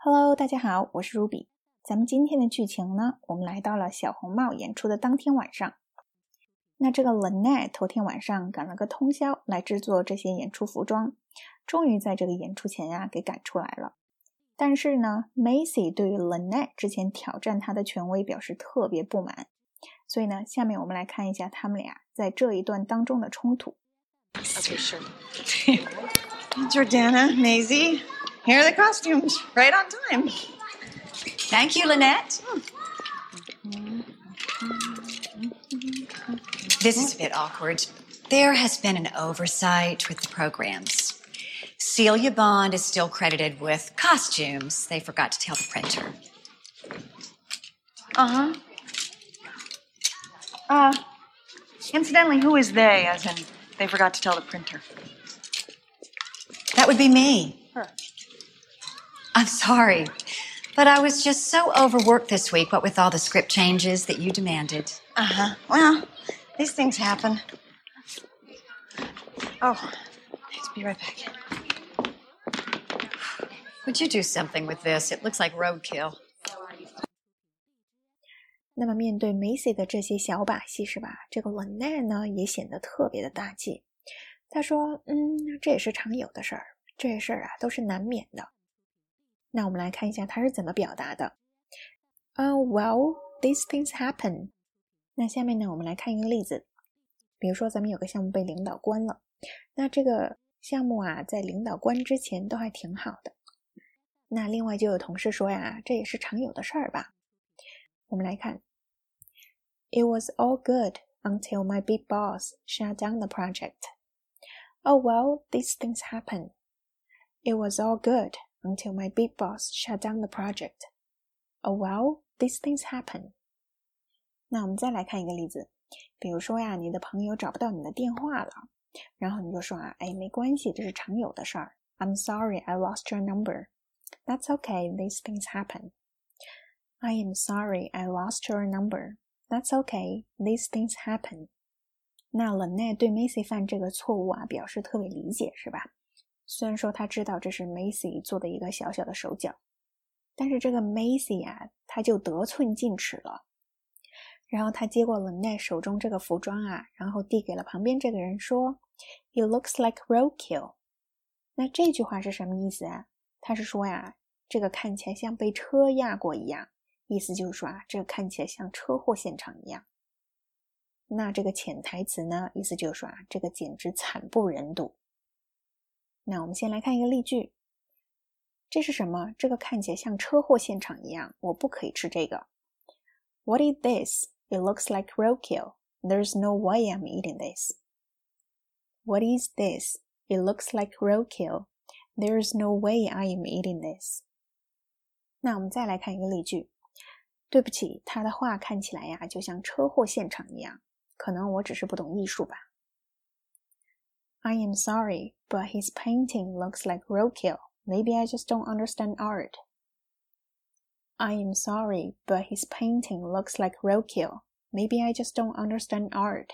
Hello，大家好，我是 Ruby。咱们今天的剧情呢，我们来到了小红帽演出的当天晚上。那这个 Lenet 头天晚上赶了个通宵来制作这些演出服装，终于在这个演出前呀给赶出来了。但是呢，Macy 对于 Lenet 之前挑战她的权威表示特别不满。所以呢，下面我们来看一下他们俩在这一段当中的冲突。Okay, sure. Jordana, Maisie, here are the costumes, right on time. Thank you, Lynette. This is a bit awkward. There has been an oversight with the programs. Celia Bond is still credited with costumes. They forgot to tell the printer. Uh huh. Uh, incidentally, who is they? As in, they forgot to tell the printer. That would be me. Her. I'm sorry, but I was just so overworked this week, what with all the script changes that you demanded. Uh huh. Well, these things happen. Oh, let's be right back. Would you do something with this? It looks like roadkill. 那么面对 Macy 的这些小把戏，是吧？这个 Lynette 呢也显得特别的大气。他说：“嗯，这也是常有的事儿，这些事儿啊都是难免的。” 那我们来看一下他是怎么表达的。呃、uh,，Well, these things happen。那下面呢，我们来看一个例子。比如说，咱们有个项目被领导关了，那这个项目啊，在领导关之前都还挺好的。那另外就有同事说呀，这也是常有的事儿吧。我们来看。It was all good until my big boss shut down the project. Oh well, these things happen. It was all good until my big boss shut down the project. Oh well, these things happen. 那我们再来看一个例子，比如说呀，你的朋友找不到你的电话了，然后你就说啊，哎，没关系，这是常有的事儿。I'm sorry, I lost your number. That's okay, these things happen. I am sorry, I lost your number. That's okay. These things happen. 那 Lynette 对 Macy 犯这个错误啊，表示特别理解，是吧？ 虽然说他知道这是 Macy 做的一个小小的手脚，但是这个 Macy 啊，他就得寸进尺了。然后他接过 Lynette 手中这个服装啊，然后递给了旁边这个人，说：“It looks like roadkill。”那这句话是什么意思啊？他是说呀，这个看起来像被车压过一样。意思就是说啊，这个看起来像车祸现场一样。那这个潜台词呢，意思就是说啊，这个简直惨不忍睹。那我们先来看一个例句，这是什么？这个看起来像车祸现场一样，我不可以吃这个。What is this? It looks like roadkill. There's no way I'm eating this. What is this? It looks like roadkill. There's no way I'm eating this. 那我们再来看一个例句。对不起，他的画看起来呀，就像车祸现场一样。可能我只是不懂艺术吧。I am sorry, but his painting looks like roadkill. Maybe I just don't understand art. I am sorry, but his painting looks like roadkill. Maybe I just don't understand art.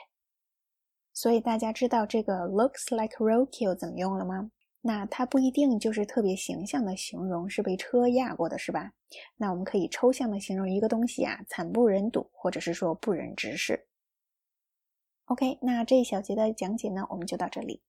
所以大家知道这个 looks like roadkill 怎么用了吗？那它不一定就是特别形象的形容是被车压过的，是吧？那我们可以抽象的形容一个东西啊，惨不忍睹，或者是说不忍直视。 OK，那这一小节的讲解呢，我们就到这里。